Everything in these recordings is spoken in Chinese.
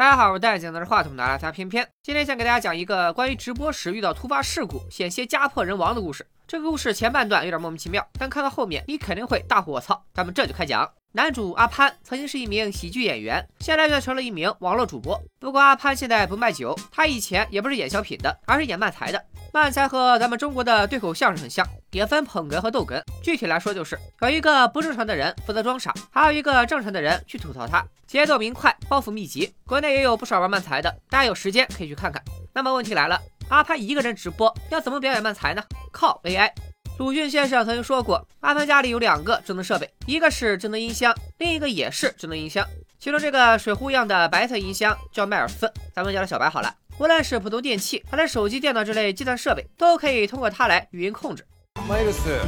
大家好，我是戴眼镜话筒的阿拉偏偏。今天想给大家讲一个关于直播时遇到突发事故，险些家破人亡的故事。这个故事前半段有点莫名其妙，但看到后面你肯定会大呼我操。咱们这就开讲。男主阿潘曾经是一名喜剧演员，现在却成了一名网络主播。不过阿潘现在不卖酒，他以前也不是演小品的，而是演漫才的。漫才和咱们中国的对口相声很像，也分捧哏和逗哏。具体来说，就是有一个不正常的人负责装傻，还有一个正常的人去吐槽他，节奏明快，包袱密集。国内也有不少玩漫才的，大家有时间可以去看看。那么问题来了，阿潘一个人直播要怎么表演漫才呢？靠 AI。鲁迅先生曾经说过，阿潘家里有两个智能设备，一个是智能音箱，另一个也是智能音箱。其中这个水壶一样的白色音箱叫迈尔斯，咱们叫它小白好了。无论是普通电器，还是手机、电脑这类计算设备，都可以通过它来语音控制。マイルス、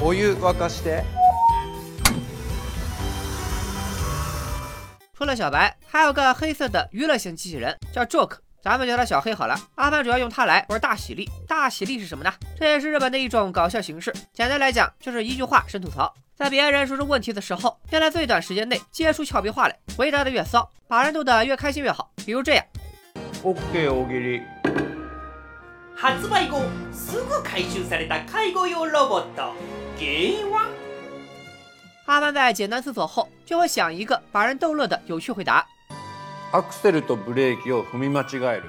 お湯沸かして。除了小白，还有个黑色的娱乐型机器人，叫 Joke。咱们叫它小黑好了。阿潘主要用它来玩大喜力。大喜力是什么呢？这也是日本的一种搞笑形式。简单来讲，就是一句话神吐槽，在别人说出问题的时候，要在最短时间内接出俏皮话来，回答的越骚，把人逗得越开心越好。比如这样。 オッケー大喜利。発売後すぐ回収された介護用ロボット原因は阿潘在简单思索后，就会想一个把人逗乐的有趣回答。アクセルとブレーキを踏み間違える。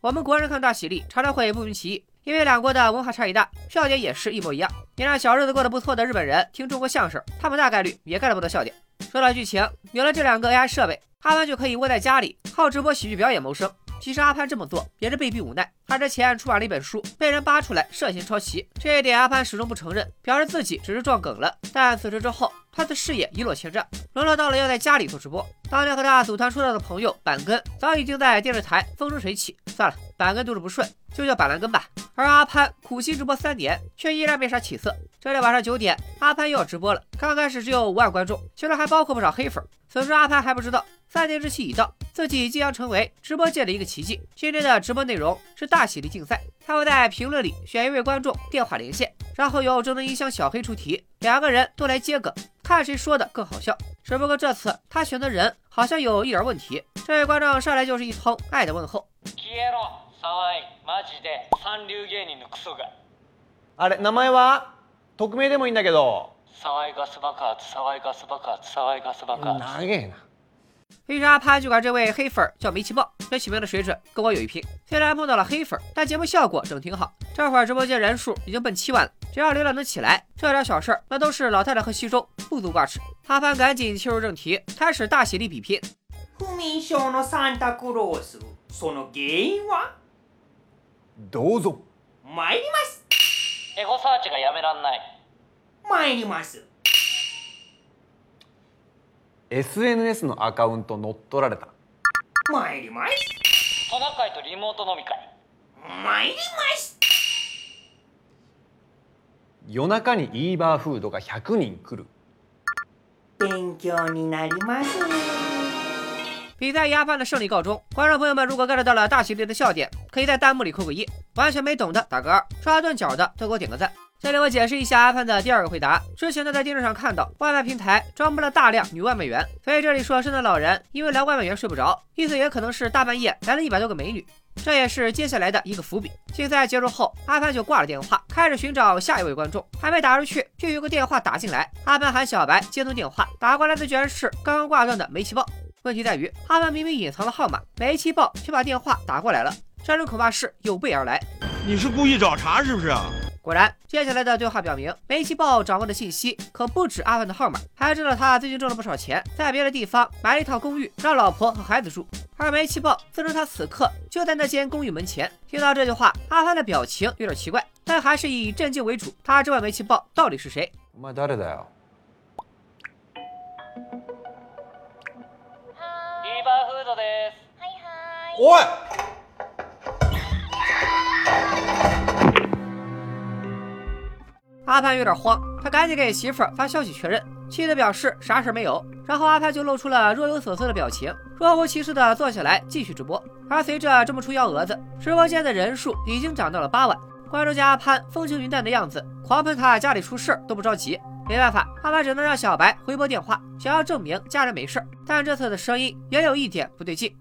我们国人看大喜力常常会不明其意，因为两国的文化差异大，笑点也是一模一样。你让小日子过得不错的日本人听中国相声，他们大概率也 get 不到笑点。说到剧情，有了这两个 AI 设备，阿潘就可以窝在家里靠直播喜剧表演谋生。 其实阿潘这么做也是被逼无奈。他之前出版了一本书，被人扒出来涉嫌抄袭，这一点阿潘始终不承认，表示自己只是撞梗了。但此事之后，他的事业一落千丈，沦落到了要在家里做直播。当年和他组团出道的朋友板根，早已经在电视台风生水起。算了，板根肚子不顺，就叫板蓝根吧。而阿潘苦心直播三年，却依然没啥起色。这天晚上九点，阿潘又要直播了。刚开始只有五万观众，其中还包括不少黑粉。此时阿潘还不知道。三年之期已到，自己即将成为直播界的一个奇迹。今天的直播内容是大喜力竞赛，他会在评论里选一位观众电话连线，然后由智能音箱小黑出题，两个人都来接梗，看谁说的更好笑。只不过这次他选的人好像有一点问题，这位观众上来就是一通爱的问候。あれ名前は匿名でもいいんだけど。ガス爆発、ガス爆発、ガス爆発。長えな。 于是阿潘就管这位黑粉叫煤气豹，这起名的水准跟我有一拼。虽然碰到了黑粉，但节目效果整挺好。这会儿直播间人数已经奔七万了，只要流量能起来，这点小事儿那都是老太太和稀粥，不足挂齿。阿潘赶紧切入正题，开始大喜力比拼。不眠症のサンタクロース、その原因は？どうぞ。参ります。エゴサーチがやめらんない。参ります。 SNS のアカウント乗っ取られた。参ります。トナカイとリモート飲み会。参ります。夜中にイーバーフードが100人来る。勉強になります比赛以阿潘的胜利告终。观众朋友们，如果 get 到了大喜力的笑点，可以在弹幕里扣个一；完全没懂的打个二；刷顿脚的都给我点个赞。这里我解释一下阿潘的第二个回答。之前他在电视上看到外卖平台招募了大量女外卖员，所以这里说圣诞老人因为来外卖员睡不着，意思也可能是大半夜来了一百多个美女，这也是接下来的一个伏笔。竞赛结束后，阿潘就挂了电话，开始寻找下一位观众。还没打出去，就有个电话打进来。阿潘喊小白接通电话，打过来的居然是刚刚挂断的煤气豹。问题在于，阿潘明明隐藏了号码，煤气豹却把电话打过来了，这人恐怕是有备而来。你是故意找茬是不是？果然，接下来的对话表明，煤气豹掌握的信息可不止阿凡的号码，还知道他最近挣了不少钱，在别的地方买了一套公寓，让老婆和孩子住。而煤气豹自称他此刻就在那间公寓门前。听到这句话，阿凡的表情有点奇怪，但还是以震惊为主。他质问煤气豹到底是谁？おい！阿潘有点慌，他赶紧给媳妇儿发消息确认，气得表示啥事没有。然后阿潘就露出了若有所思的表情，若无其事的坐下来继续直播。而随着这么出幺蛾子，直播间的人数已经涨到了八万。观众见阿潘风轻云淡的样子，狂喷他家里出事都不着急。没办法，阿潘只能让小白回拨电话，想要证明家人没事。但这次的声音也有一点不对劲。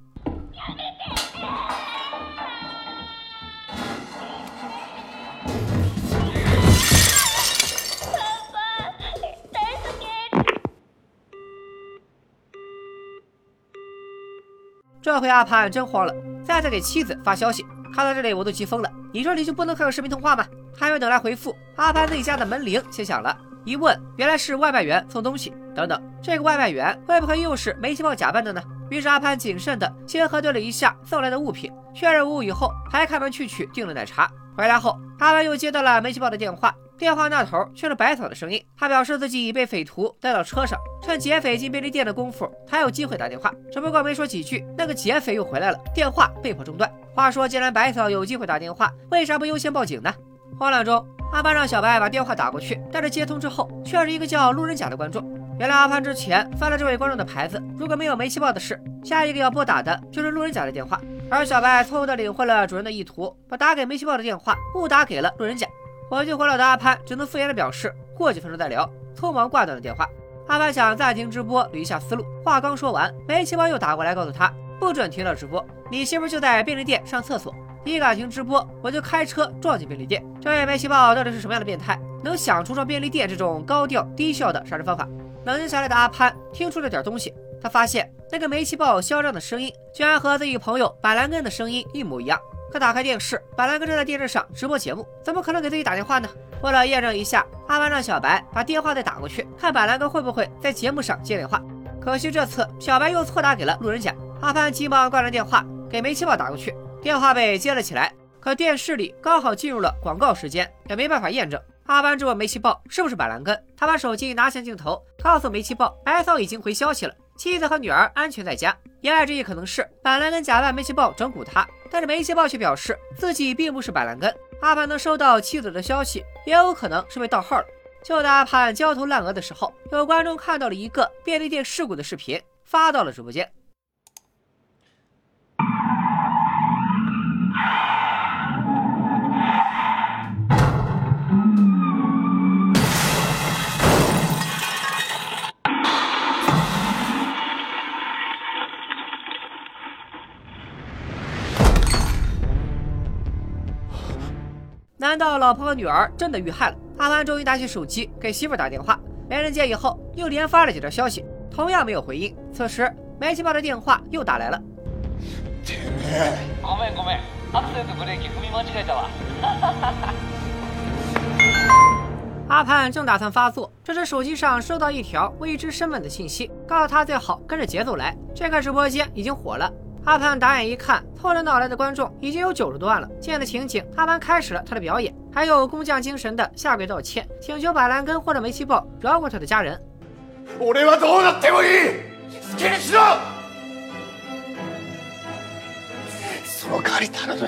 这回阿潘真慌了，再次给妻子发消息。看到这里我都急疯了，你说你就不能开个视频通话吗？还没等来回复，阿潘自己家的门铃先响了。一问，原来是外卖员送东西。等等，这个外卖员会不会又是煤气包假扮的呢？于是阿潘谨慎的先核对了一下送来的物品，确认无误以后，还开门去取订了奶茶。回来后，阿潘又接到了煤气包的电话，电话那头却是白草的声音。他表示自己已被匪徒带到车上，趁劫匪进便利店的功夫，他有机会打电话。只不过没说几句，那个劫匪又回来了，电话被迫中断。话说，既然白草有机会打电话，为啥不优先报警呢？慌乱中，阿潘让小白把电话打过去，但是接通之后，却是一个叫路人甲的观众。原来阿潘之前翻了这位观众的牌子，如果没有煤气爆的事，下一个要拨打的就是路人甲的电话。而小白错误的领会了主人的意图，把打给煤气爆的电话误打给了路人甲。火急火燎的阿潘只能敷衍的表示过几分钟再聊，匆忙挂断了电话。阿潘想暂停直播捋一下思路，话刚说完，煤气爆又打过来告诉他不准停了直播，你媳妇就在便利店上厕所。你敢停直播，我就开车撞进便利店。这位煤气豹到底是什么样的变态，能想出撞便利店这种高调低效的杀人方法？冷静下来的阿潘听出了点东西，他发现那个煤气爆嚣张的声音，居然和自己朋友板蓝根的声音一模一样。可打开电视，板蓝根正在电视上直播节目，怎么可能给自己打电话呢？为了验证一下，阿潘让小白把电话再打过去，看板蓝根会不会在节目上接电话。可惜这次小白又错打给了路人甲，阿潘急忙挂断电话，给煤气爆打过去。电话被接了起来，可电视里刚好进入了广告时间，也没办法验证。阿潘质问煤气爆是不是板蓝根，他把手机拿向镜头，告诉煤气爆白嫂已经回消息了，妻子和女儿安全在家。言外之意可能是板蓝根假扮煤气豹整蛊他，但是煤气豹却表示自己并不是板蓝根。阿潘能收到妻子的消息，也有可能是被盗号了。就在阿潘焦头烂额的时候，有观众看到了一个便利店事故的视频，发到了直播间。难道老婆和女儿真的遇害了？阿潘终于拿起手机给媳妇打电话，没人接，以后又连发了几条消息，同样没有回应。此时，煤气豹的电话又打来了。ごめんごめん、アクセルとブレーキ踏み間違えたわ。阿潘正打算发作，这时手机上收到一条未知身份的信息，告诉他最好跟着节奏来。这个直播间已经火了。 阿潘打眼一看，凑着脑来的观众已经有九十多万了。见了情景，阿潘开始了他的表演，还有工匠精神的下跪道歉，请求板蓝根或者煤气豹饶过他的家人。俺はどうなってもいい好きにしろその代わり頼む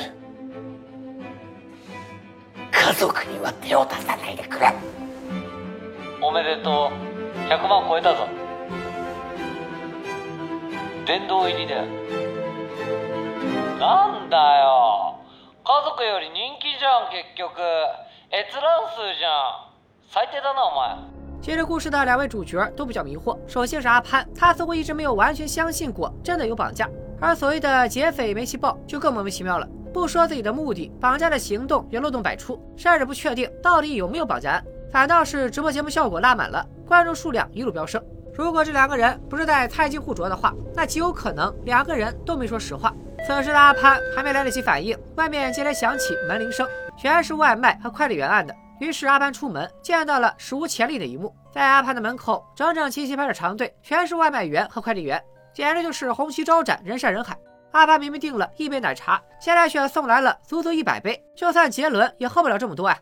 家族には手を出さないでくれおめでとう、100万超えたぞ。殿堂入りだよ。 なんだよ、家族より人気じゃん結局。閲覧数じゃん。最低だなお前。其实故事的两位主角都比较迷惑。首先是阿潘，他似乎一直没有完全相信过真的有绑架，而所谓的劫匪煤气豹就更莫名其妙了，不说自己的目的，绑架的行动也漏洞百出，甚至不确定到底有没有绑架案。反倒是直播节目效果拉满了，观众数量一路飙升。如果这两个人不是在猜忌互啄的话，那极有可能两个人都没说实话。 此时的阿潘还没来得及反应，外面接连响起门铃声，全是外卖和快递员按的。于是阿潘出门，见到了史无前例的一幕，在阿潘的门口整整齐齐排着长队，全是外卖员和快递员，简直就是红旗招展，人山人海。阿潘明明订了一杯奶茶，现在却送来了足足一百杯，就算杰伦也喝不了这么多啊！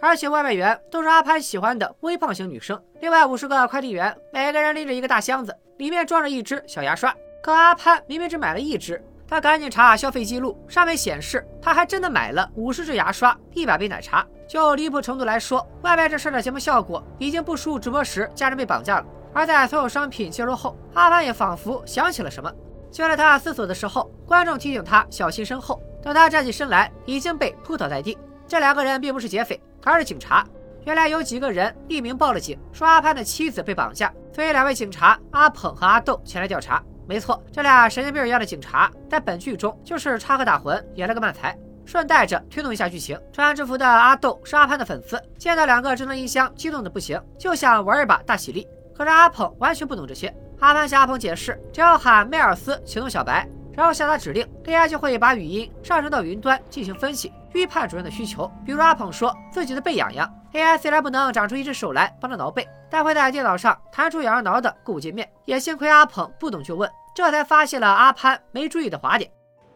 而且外卖员都是阿潘喜欢的微胖型女生，另外五十个快递员，每个人拎着一个大箱子，里面装着一支小牙刷。可阿潘明明只买了一支，他赶紧查消费记录，上面显示他还真的买了五十支牙刷、一百杯奶茶。就离谱程度来说，外卖这事的节目效果已经不输直播时家人被绑架了。而在所有商品揭露后，阿潘也仿佛想起了什么。就在他思索的时候，观众提醒他小心身后。等他站起身来，已经被扑倒在地。这两个人并不是劫匪，而是警察。原来有几个人匿名报了警，说阿潘的妻子被绑架，所以两位警察阿捧和阿豆前来调查。没错，这俩神经病一样的警察，在本剧中就是插科打诨，演了个慢才。顺带着推动一下剧情，穿制服的阿豆是阿潘的粉丝，见到两个智能音箱，激动的不行，就想玩一把大喜力。可是阿捧完全不懂这些。阿潘向阿捧解释，只要喊迈尔斯启动小白，然后下达指令，AI 就会把语音上传到云端进行分析，预判主人的需求。比如阿鹏说自己的背痒痒 ，AI 虽然不能长出一只手来帮他挠背，但会在电脑上弹出痒痒挠的购物界面。也幸亏阿鹏不懂就问，这才发现了阿潘没注意的滑点。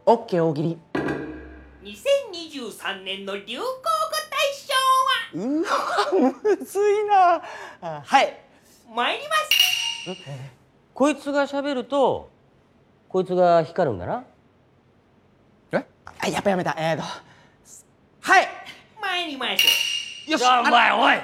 OK 大喜利2023年の流行語大賞はうわむずいなあはい参りますこいつが喋るとこいつが光るんだなえあやっぱやめたえーとはい参りましょう よしお前おい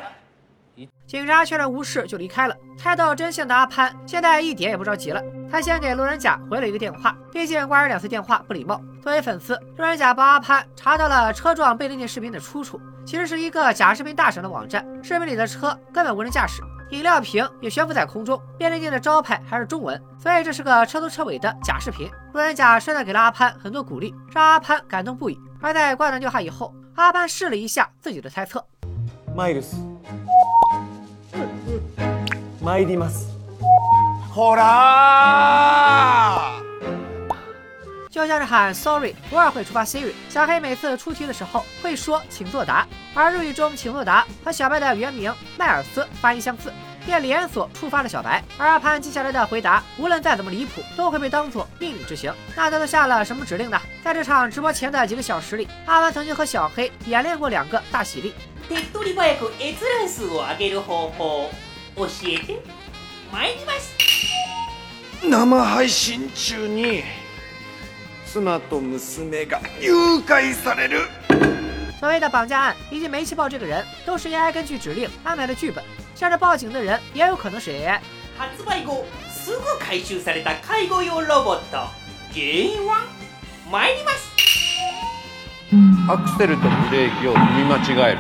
警察确认无事就离开了。猜到真相的阿潘现在一点也不着急了，他先给路人甲回了一个电话，毕竟挂人两次电话不礼貌。作为粉丝，路人甲帮阿潘查到了车撞贝利那视频的出处，其实是一个假视频大赏的网站，视频里的车根本无人驾驶，饮料瓶也悬浮在空中，便利店的招牌还是中文，所以这是个车头车尾的假视频。路人甲顺带给了阿潘很多鼓励，让阿潘感动不已。而在挂断电话以后，阿潘试了一下自己的猜测。 マイルス参りますほら就像是喊 sorry，不二会触发 Siri。小黑每次出题的时候会说请作答，而日语中请作答和小白的原名迈尔斯发音相似，便连锁触发了小白。而阿潘接下来的回答，无论再怎么离谱，都会被当作命令执行。那他都下了什么指令呢？在这场直播前的几个小时里，阿潘曾经和小黑演练过两个大喜力。 手っ取り早く閲覧数を上げる方法教えて。参ります。生配信中に妻と娘が誘拐される。所谓的绑架案以及煤气豹这个人，都是 AI 根据指令安排的剧本。像是报警的人，也有可能是 AI。発売後すぐ回収された介護用ロボット。原因は？参ります。アクセルとブレーキを踏み間違える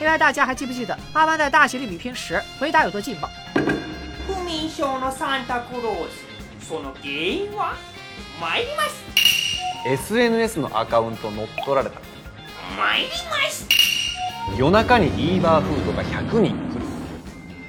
另外，大家还记不记得阿潘在大喜力比拼时回答有多劲爆？不眠症のサンタクロースその原因は参ります SNS のアカウント乗っ取られた参ります夜中にイーバーフードが100人来る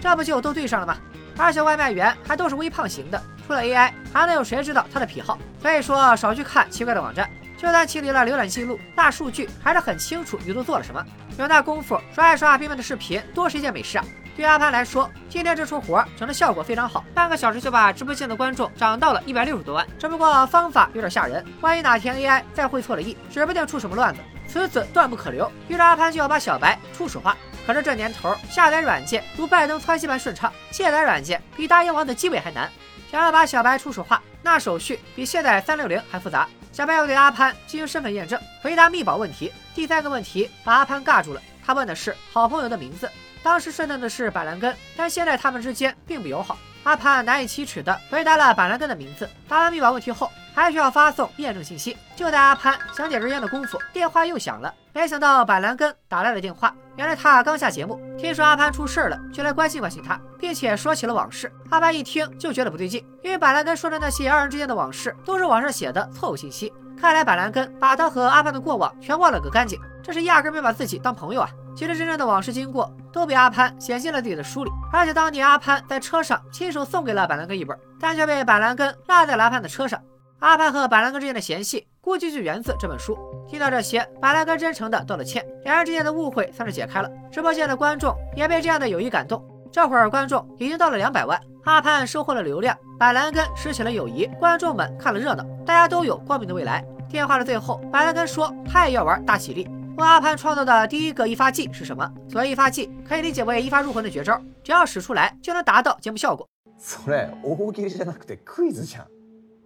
这不就都对上了吗？而且外卖员还都是微胖型的，除了 AI，还能有谁知道他的癖好？所以说，少去看奇怪的网站。 就算清理了浏览记录，大数据还是很清楚你都做了什么。有那功夫刷一刷边边的视频，多是一件美事啊！对阿潘来说，今天这出活整的效果非常好，半个小时就把直播间的观众涨到了一百六十多万。只不过方法有点吓人，万一哪天 AI 再会错了意，指不定出什么乱子，此子断不可留。于是阿潘就要把小白初始化。可是这年头，下载软件如拜登窜稀般顺畅，卸载软件比大英王的机位还难。想要把小白初始化，那手续比卸载三六零还复杂。小白要对阿潘进行身份验证，回答密保问题。第三个问题把阿潘尬住了，他问的是好朋友的名字。当时顺当的是板蓝根，但现在他们之间并不友好。阿潘难以启齿的回答了板蓝根的名字。答完密保问题后，还需要发送验证信息。就在阿潘想解这烟的功夫，电话又响了。没想到板蓝根打来了电话，原来他刚下节目，听说阿潘出事了，就来关心关心他，并且说起了往事。阿潘一听就觉得不对劲，因为板蓝根说的那些二人之间的往事都是网上写的错误信息。看来板蓝根把他和阿潘的过往全忘了个干净，这是压根没把自己当朋友啊！其实真正的往事经过都被阿潘写进了自己的书里，而且当年阿潘在车上亲手送给了板蓝根一本，但却被板蓝根落在了阿潘的车上。阿潘和板蓝根之间的嫌隙，估计就源自这本书。听到这些，板蓝根真诚的道了歉，两人之间的误会算是解开了。直播间的观众也被这样的友谊感动。这会儿观众已经到了两百万，阿潘收获了流量，板蓝根拾起了友谊，观众们看了热闹，大家都有光明的未来。电话的最后，板蓝根说他也要玩大喜力，问阿潘创造的第一个一发技是什么？所谓一发技，可以理解为一发入魂的绝招，只要使出来就能达到节目效果。それ大喜利じゃなくてクイズじゃん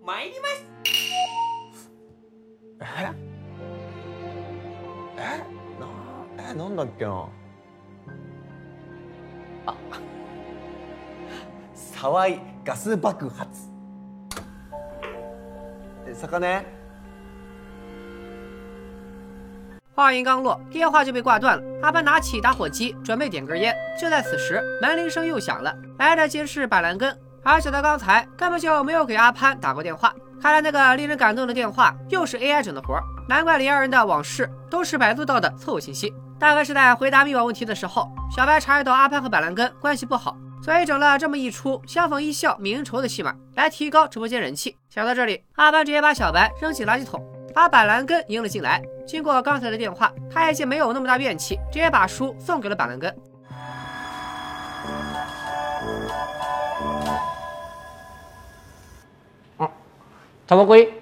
参りますええなえなんだっけなあ沢井ガス爆発え魚话音刚落，电话就被挂断了。阿潘拿起打火机准备点根烟，就在此时，门铃声又响了。来的竟是板蓝根， 而且他刚才根本就没有给阿潘打过电话。看来那个令人感动的电话又是 AI 整的活儿，难怪李二人的往事都是百度到的错误信息。大概是在回答密保问题的时候，小白察觉到阿潘和板蓝根关系不好，所以整了这么一出相逢一笑泯恩仇的戏码，来提高直播间人气。想到这里，阿潘直接把小白扔进垃圾桶，把板蓝根迎了进来。经过刚才的电话，他已经没有那么大怨气，直接把书送给了板蓝根。タバコいい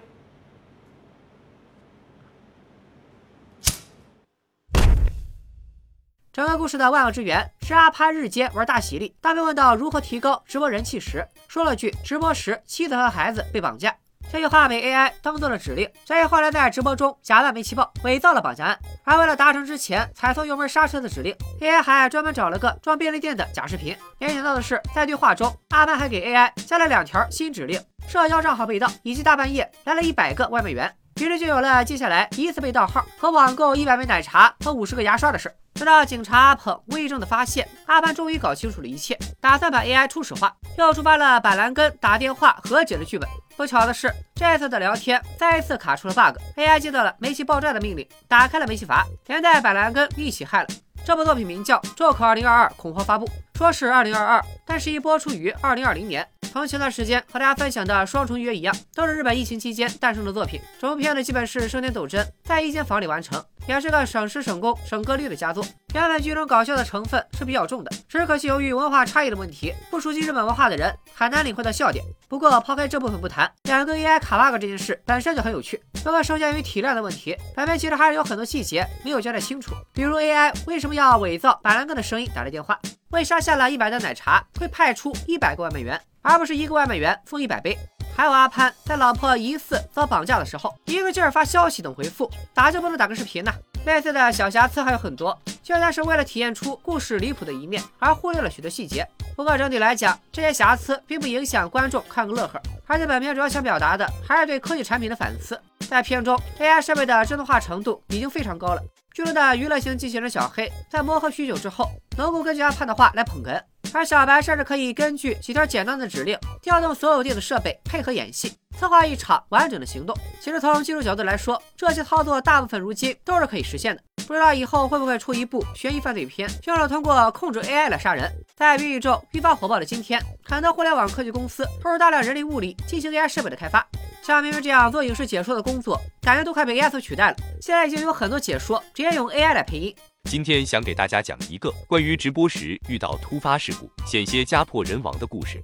整个故事的万恶之源是阿潘日间玩大喜力，当被问到如何提高直播人气时，说了句直播时妻子和孩子被绑架。 这句话被 AI 当做了指令，所以后来在直播中假扮煤气泡，伪造了绑架案。而为了达成之前踩错油门刹车的指令，AI 还专门找了个装便利店的假视频。没想到的是，在对话中，阿班还给 AI 加了两条新指令：社交账号被盗，以及大半夜来了一百个外卖员。于是就有了接下来一次被盗号和网购一百枚奶茶和五十个牙刷的事。直到警察阿鹏无意中的发现，阿潘终于搞清楚了一切，打算把 AI 初始化，又触发了板蓝根打电话和解的剧本。不巧的是，这次的聊天再次卡出了 bug，AI 接到了煤气爆炸的命令，打开了煤气阀，连带板蓝根一起害了。这部作品名叫《周口二零二二恐慌发布》，说是二零二二，但是一播出于二零二零年。同前段时间和大家分享的《双重约》一样，都是日本疫情期间诞生的作品。整部片子基本是生天斗真在一间房里完成，也是个省时省工省歌率的佳作。原本剧中搞笑的成分是比较重的，只可惜由于文化差异的问题，不熟悉日本文化的人很难领会到笑点。不过抛开这部分不谈，两个 AI 卡 bug 这件事本身就很有趣。不过受限于体量的问题，本片其实还是有很多细节没有交代清楚，比如 AI 为什么要伪造板蓝根的声音打来电话？为啥下了一百袋奶茶会派出一百个外卖员？而不是一个外卖员送一百杯。还有阿潘在老婆疑似遭绑架的时候，一个劲儿发消息等回复，打就不能打个视频呢？类似的小瑕疵还有很多，就像是为了体现出故事离谱的一面而忽略了许多细节。不过整体来讲，这些瑕疵并不影响观众看个乐呵。而且本片主要想表达的还是对科技产品的反思。在片中，AI 设备的智能化程度已经非常高了。剧中的娱乐型机器人小黑，在磨合许久之后，能够根据阿潘的话来捧哏，而小白甚至可以根据几条简单的指令，调动所有电子设备配合演戏，策划一场完整的行动。其实从技术角度来说，这些操作大部分如今都是可以实现的。不知道以后会不会出一部悬疑犯罪片，凶手通过控制 AI 来杀人。在元宇宙愈发火爆的今天，很多互联网科技公司投入大量人力物力进行 AI 设备的开发。像明明这样做影视解说的工作，感觉都快被 AI 所取代了。现在已经有很多解说直接用 AI 来配音。今天想给大家讲一个关于直播时遇到突发事故，险些家破人亡的故事。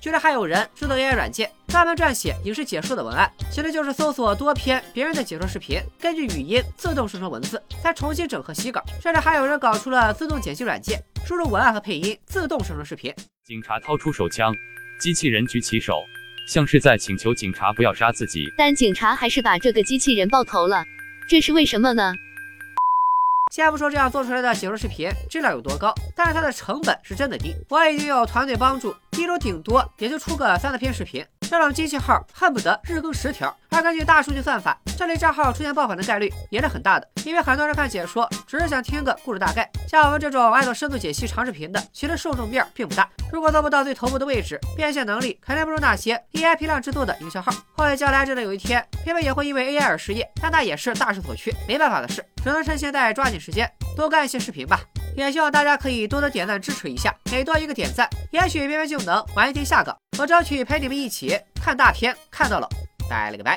居然还有人制作 AI 软件，专门撰写影视解说的文案，其实就是搜索多篇别人的解说视频，根据语音自动生成文字，再重新整合洗稿。甚至还有人搞出了自动剪辑软件，输入文案和配音，自动生成视频。警察掏出手枪，机器人举起手，像是在请求警察不要杀自己。但警察还是把这个机器人爆头了，这是为什么呢？先不说这样做出来的解说视频质量有多高，但是它的成本是真的低。我已经有团队帮助，一周顶多也就出个三四篇视频。这种机器号恨不得日更十条，而根据大数据算法，这类账号出现爆款的概率也是很大的。因为很多人看解说只是想听个故事大概，像我们这种爱做深度解析长视频的，其实受众面并不大。如果做不到最头部的位置，变现能力肯定不如那些 AI 批量制作的营销号。或许将来真的有一天，片片也会因为 AI 而失业，但那也是大势所趋，没办法的事。只能趁现在抓紧时间，多干一些视频吧。也希望大家可以多多点赞支持一下，每多一个点赞，也许喵喵就能玩一天下岗。我争取陪你们一起看大片，看到了，拜了个拜。